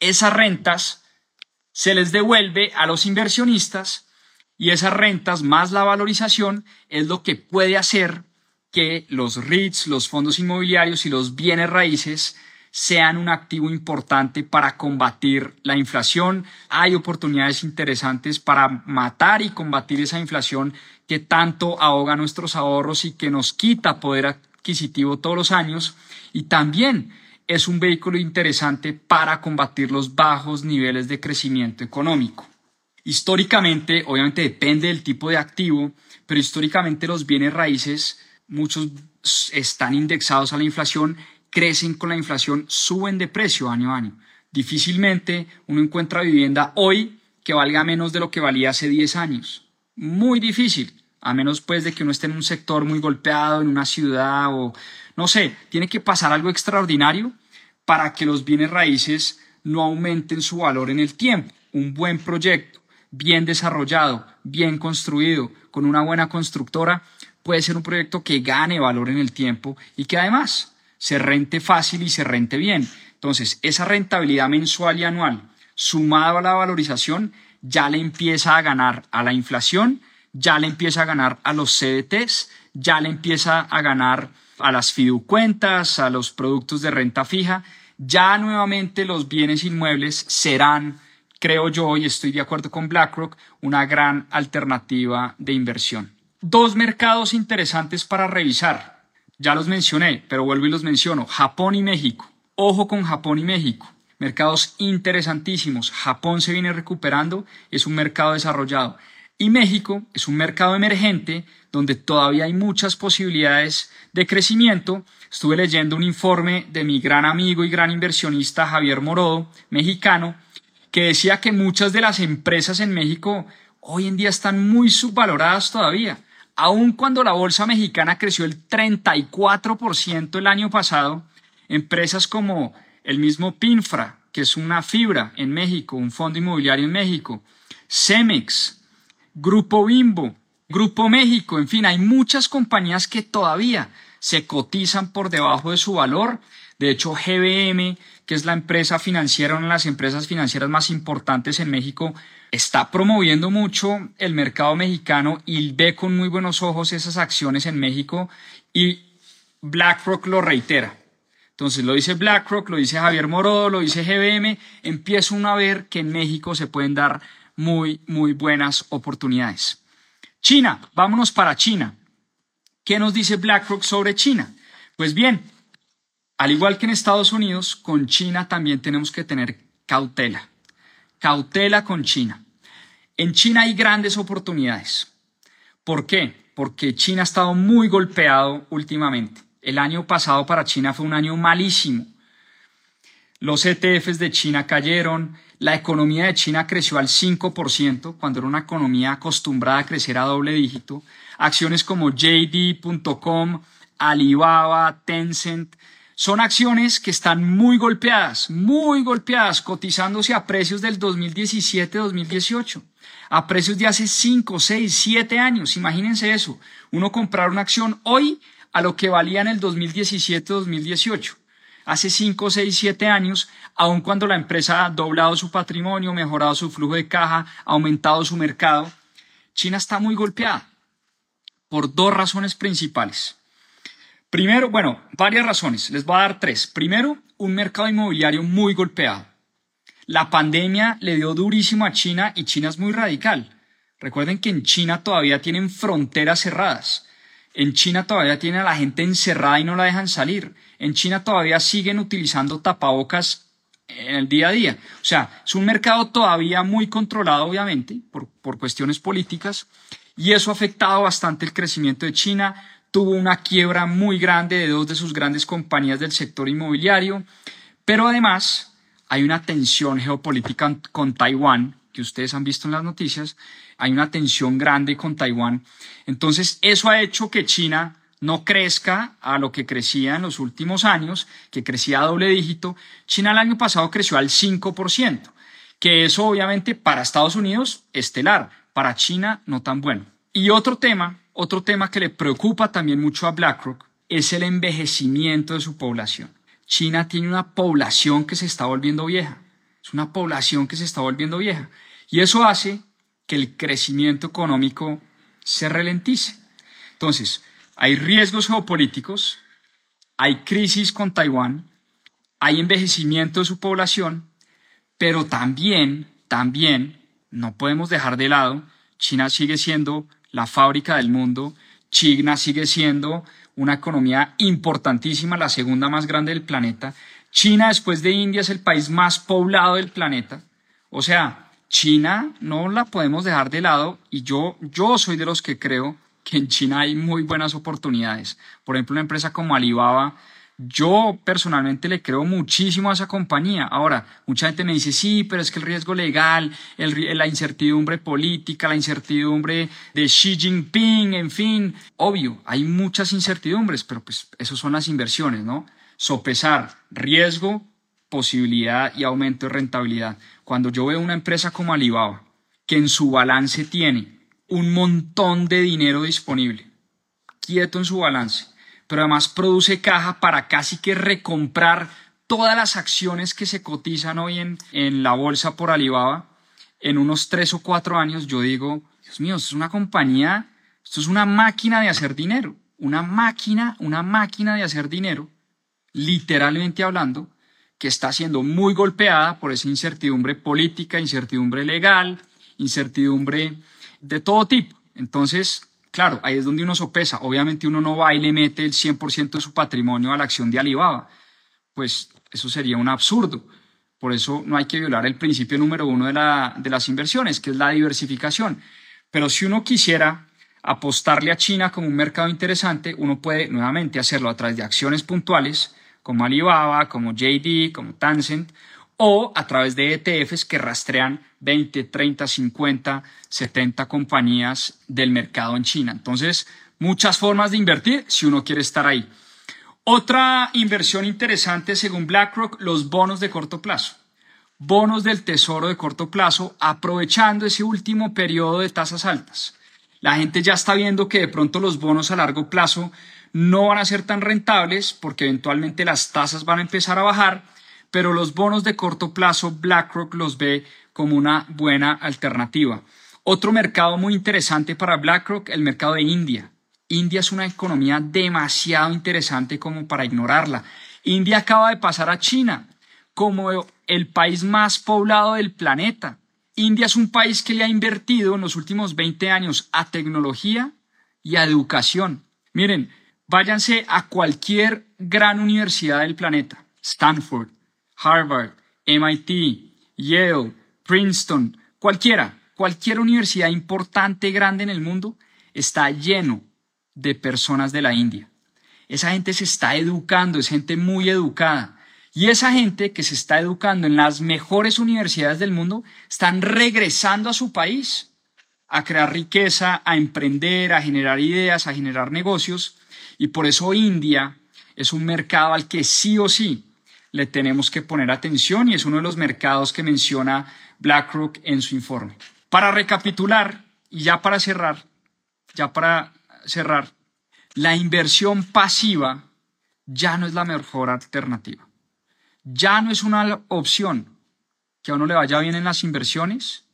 Esas rentas se les devuelve a los inversionistas y esas rentas más la valorización es lo que puede hacer que los REITs, los fondos inmobiliarios y los bienes raíces sean un activo importante para combatir la inflación. Hay oportunidades interesantes para matar y combatir esa inflación que tanto ahoga nuestros ahorros y que nos quita poder adquisitivo todos los años. Y también es un vehículo interesante para combatir los bajos niveles de crecimiento económico. Históricamente, obviamente depende del tipo de activo, pero históricamente los bienes raíces, muchos están indexados a la inflación crecen con la inflación, suben de precio año a año. Difícilmente uno encuentra vivienda hoy que valga menos de lo que valía hace 10 años. Muy difícil, a menos pues de que uno esté en un sector muy golpeado, en una ciudad o no sé, tiene que pasar algo extraordinario para que los bienes raíces no aumenten su valor en el tiempo. Un buen proyecto, bien desarrollado, bien construido, con una buena constructora, puede ser un proyecto que gane valor en el tiempo y que además se rente fácil y se rente bien. Entonces, esa rentabilidad mensual y anual, sumado a la valorización, ya le empieza a ganar a la inflación, ya le empieza a ganar a los CDTs, ya le empieza a ganar a las fiducuentas, a los productos de renta fija, ya nuevamente los bienes inmuebles serán, creo yo, y estoy de acuerdo con BlackRock, una gran alternativa de inversión. Dos mercados interesantes para revisar. Ya los mencioné, pero vuelvo y los menciono. Japón y México. Ojo con Japón y México. Mercados interesantísimos. Japón se viene recuperando, es un mercado desarrollado. Y México es un mercado emergente donde todavía hay muchas posibilidades de crecimiento. Estuve leyendo un informe de mi gran amigo y gran inversionista Javier Morodo, mexicano, que decía que muchas de las empresas en México hoy en día están muy subvaloradas todavía. Aun cuando la bolsa mexicana creció el 34% el año pasado, empresas como el mismo Pinfra, que es una fibra en México, un fondo inmobiliario en México, Cemex, Grupo Bimbo, Grupo México, en fin, hay muchas compañías que todavía se cotizan por debajo de su valor. De hecho, GBM, que es la empresa financiera, una de las empresas financieras más importantes en México, está promoviendo mucho el mercado mexicano y ve con muy buenos ojos esas acciones en México y BlackRock lo reitera. Entonces lo dice BlackRock, lo dice Javier Morodo, lo dice GBM, empieza uno a ver que en México se pueden dar muy, muy buenas oportunidades. China, vámonos para China. ¿Qué nos dice BlackRock sobre China? Pues bien, al igual que en Estados Unidos, con China también tenemos que tener cautela. Cautela con China. En China hay grandes oportunidades. ¿Por qué? Porque China ha estado muy golpeado últimamente. El año pasado para China fue un año malísimo. Los ETFs de China cayeron, la economía de China creció al 5% cuando era una economía acostumbrada a crecer a doble dígito. Acciones como JD.com, Alibaba, Tencent, son acciones que están muy golpeadas, muy golpeadas, cotizándose a precios del 2017-2018, a precios de hace 5, 6, 7 años. Imagínense eso, uno comprar una acción hoy a lo que valía en el 2017-2018 hace 5, 6, 7 años, aun cuando la empresa ha doblado su patrimonio, mejorado su flujo de caja, aumentado su mercado, China está muy golpeada por dos razones principales. Primero, bueno, varias razones, les voy a dar tres. Primero, un mercado inmobiliario muy golpeado. La pandemia le dio durísimo a China y China es muy radical. Recuerden que en China todavía tienen fronteras cerradas. En China todavía tienen a la gente encerrada y no la dejan salir. En China todavía siguen utilizando tapabocas en el día a día. O sea, es un mercado todavía muy controlado, obviamente, por, por cuestiones políticas, y eso ha afectado bastante el crecimiento de China. Tuvo una quiebra muy grande de dos de sus grandes compañías del sector inmobiliario, pero además hay una tensión geopolítica con Taiwán que ustedes han visto en las noticias, hay una tensión grande con Taiwán. Entonces, eso ha hecho que China no crezca a lo que crecía en los últimos años, que crecía a doble dígito. China el año pasado creció al 5%, que eso obviamente para Estados Unidos estelar, para China no tan bueno. Y otro tema, otro tema que le preocupa también mucho a BlackRock es el envejecimiento de su población. China tiene una población que se está volviendo vieja. Es una población que se está volviendo vieja. Y eso hace que el crecimiento económico se ralentice. Entonces, hay riesgos geopolíticos, hay crisis con Taiwán, hay envejecimiento de su población, pero también, también, no podemos dejar de lado, China sigue siendo la fábrica del mundo, China sigue siendo una economía importantísima, la segunda más grande del planeta, China, después de India, es el país más poblado del planeta. O sea, China no la podemos dejar de lado y yo, yo soy de los que creo que en China hay muy buenas oportunidades. Por ejemplo, una empresa como Alibaba Yo personalmente le creo muchísimo a esa compañía. Ahora, mucha gente me dice, sí, pero es que el riesgo legal, el, la incertidumbre política, la incertidumbre de Xi Jinping, en fin, obvio, hay muchas incertidumbres, pero pues eso son las inversiones, ¿no? Sopesar riesgo, posibilidad y aumento de rentabilidad. Cuando yo veo una empresa como Alibaba, que en su balance tiene un montón de dinero disponible, quieto en su balance, pero además produce caja para casi que recomprar todas las acciones que se cotizan hoy en, la bolsa por Alibaba en unos tres o cuatro años, yo digo, Dios mío, esto es una compañía, esto es una máquina de hacer dinero, una máquina, una máquina de hacer dinero, literalmente hablando, que está siendo muy golpeada por esa incertidumbre política, incertidumbre legal, incertidumbre de todo tipo. Entonces, Claro, ahí es donde uno sopesa. Obviamente uno no va y le mete el 100% de su patrimonio a la acción de Alibaba. Pues eso sería un absurdo. Por eso no hay que violar el principio número uno de, la, de las inversiones, que es la diversificación. Pero si uno quisiera apostarle a China como un mercado interesante, uno puede nuevamente hacerlo a través de acciones puntuales como Alibaba, como JD, como Tencent, o a través de ETFs que rastrean 20, 30, 50, 70 compañías del mercado en China. Entonces, muchas formas de invertir si uno quiere estar ahí. Otra inversión interesante según BlackRock, los bonos de corto plazo. Bonos del tesoro de corto plazo, aprovechando ese último periodo de tasas altas. La gente ya está viendo que de pronto los bonos a largo plazo no van a ser tan rentables porque eventualmente las tasas van a empezar a bajar pero los bonos de corto plazo BlackRock los ve como una buena alternativa. Otro mercado muy interesante para BlackRock, el mercado de India. India es una economía demasiado interesante como para ignorarla. India acaba de pasar a China como el país más poblado del planeta. India es un país que le ha invertido en los últimos 20 años a tecnología y a educación. Miren, váyanse a cualquier gran universidad del planeta, Stanford, Harvard, MIT, Yale, Princeton, cualquiera, cualquier universidad importante, grande en el mundo, está lleno de personas de la India. Esa gente se está educando, es gente muy educada. Y esa gente que se está educando en las mejores universidades del mundo están regresando a su país a crear riqueza, a emprender, a generar ideas, a generar negocios. Y por eso India es un mercado al que sí o sí le tenemos que poner atención y es uno de los mercados que menciona BlackRock en su informe. Para recapitular y ya para cerrar, ya para cerrar, la inversión pasiva ya no es la mejor alternativa. Ya no es una opción que a uno le vaya bien en las inversiones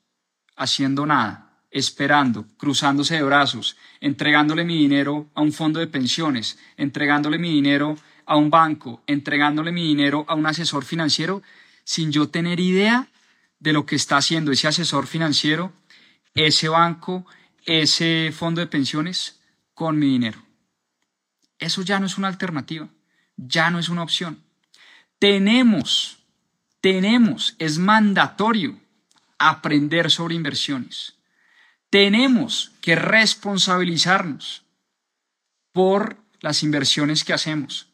haciendo nada, esperando, cruzándose de brazos, entregándole mi dinero a un fondo de pensiones, entregándole mi dinero a un banco entregándole mi dinero a un asesor financiero sin yo tener idea de lo que está haciendo ese asesor financiero, ese banco, ese fondo de pensiones con mi dinero. Eso ya no es una alternativa, ya no es una opción. Tenemos, tenemos, es mandatorio aprender sobre inversiones. Tenemos que responsabilizarnos por las inversiones que hacemos.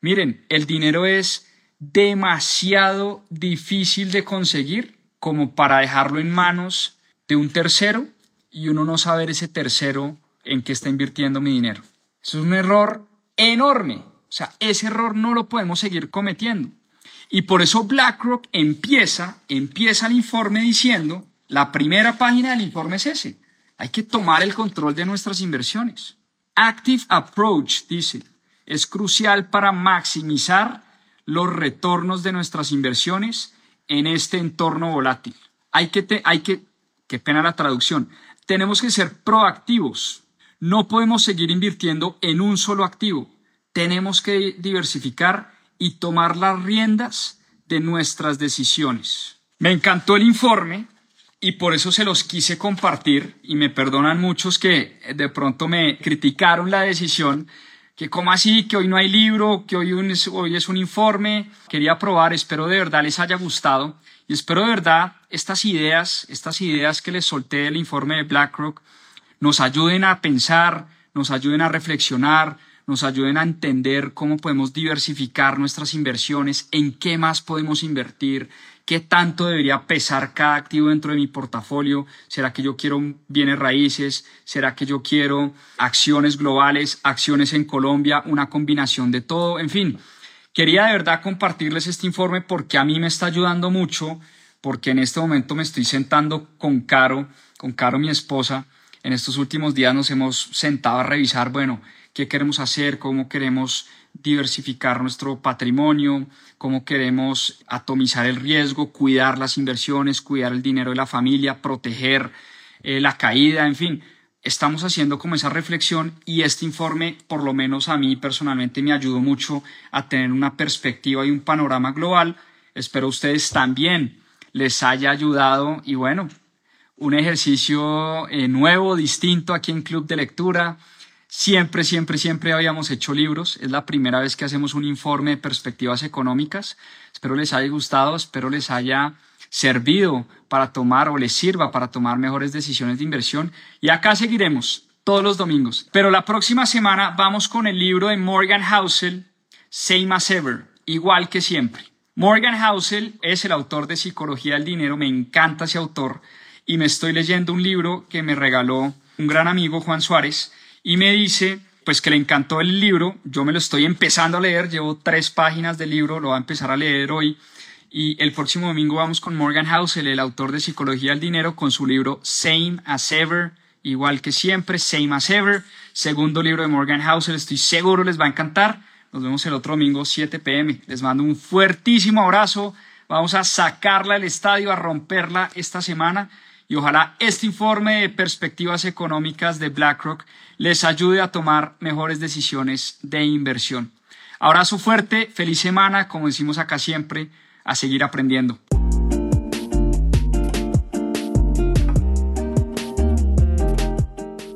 Miren, el dinero es demasiado difícil de conseguir como para dejarlo en manos de un tercero y uno no saber ese tercero en qué está invirtiendo mi dinero. Eso es un error enorme. O sea, ese error no lo podemos seguir cometiendo. Y por eso BlackRock empieza, empieza el informe diciendo, la primera página del informe es ese. Hay que tomar el control de nuestras inversiones. Active Approach, dice, es crucial para maximizar los retornos de nuestras inversiones en este entorno volátil. Hay que, hay que, qué pena la traducción, tenemos que ser proactivos. No podemos seguir invirtiendo en un solo activo. Tenemos que diversificar y tomar las riendas de nuestras decisiones. Me encantó el informe y por eso se los quise compartir y me perdonan muchos que de pronto me criticaron la decisión que como así, que hoy no hay libro, que hoy, hoy es un informe. Quería probar, espero de verdad les haya gustado y espero de verdad estas ideas, estas ideas que les solté del informe de BlackRock nos ayuden a pensar, nos ayuden a reflexionar, nos ayuden a entender cómo podemos diversificar nuestras inversiones, en qué más podemos invertir, qué tanto debería pesar cada activo dentro de mi portafolio. ¿Será que yo quiero bienes raíces? ¿Será que yo quiero acciones globales, acciones en Colombia, una combinación de todo? En fin, quería de verdad compartirles este informe porque a mí me está ayudando mucho, porque en este momento me estoy sentando con Caro, con Caro mi esposa. En estos últimos días nos hemos sentado a revisar, bueno, qué queremos hacer, cómo queremos diversificar nuestro patrimonio, cómo queremos atomizar el riesgo, cuidar las inversiones, cuidar el dinero de la familia, proteger eh, la caída, en fin. Estamos haciendo como esa reflexión y este informe, por lo menos a mí personalmente, me ayudó mucho a tener una perspectiva y un panorama global. Espero ustedes también les haya ayudado y bueno, un ejercicio eh, nuevo, distinto aquí en Club de Lectura. Siempre, siempre, siempre habíamos hecho libros. Es la primera vez que hacemos un informe de perspectivas económicas. Espero les haya gustado, espero les haya servido para tomar o les sirva para tomar mejores decisiones de inversión. Y acá seguiremos todos los domingos. Pero la próxima semana vamos con el libro de Morgan Housel, Same as Ever, igual que siempre. Morgan Housel es el autor de Psicología del Dinero, me encanta ese autor y me estoy leyendo un libro que me regaló un gran amigo, Juan Suárez, y me dice pues que le encantó el libro, yo me lo estoy empezando a leer, llevo tres páginas del libro, lo voy a empezar a leer hoy y el próximo domingo vamos con Morgan Housel, el autor de Psicología del Dinero, con su libro Same as Ever, igual que siempre, Same as Ever, segundo libro de Morgan Housel, estoy seguro les va a encantar. Nos vemos el otro domingo 7 pm. Les mando un fuertísimo abrazo. Vamos a sacarla del estadio, a romperla esta semana y ojalá este informe de perspectivas económicas de BlackRock les ayude a tomar mejores decisiones de inversión. Abrazo fuerte, feliz semana, como decimos acá siempre, a seguir aprendiendo.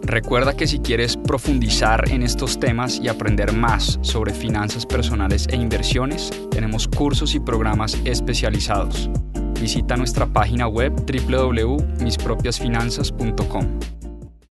Recuerda que si quieres profundizar en estos temas y aprender más sobre finanzas personales e inversiones, tenemos cursos y programas especializados visita nuestra página web www.mispropiasfinanzas.com.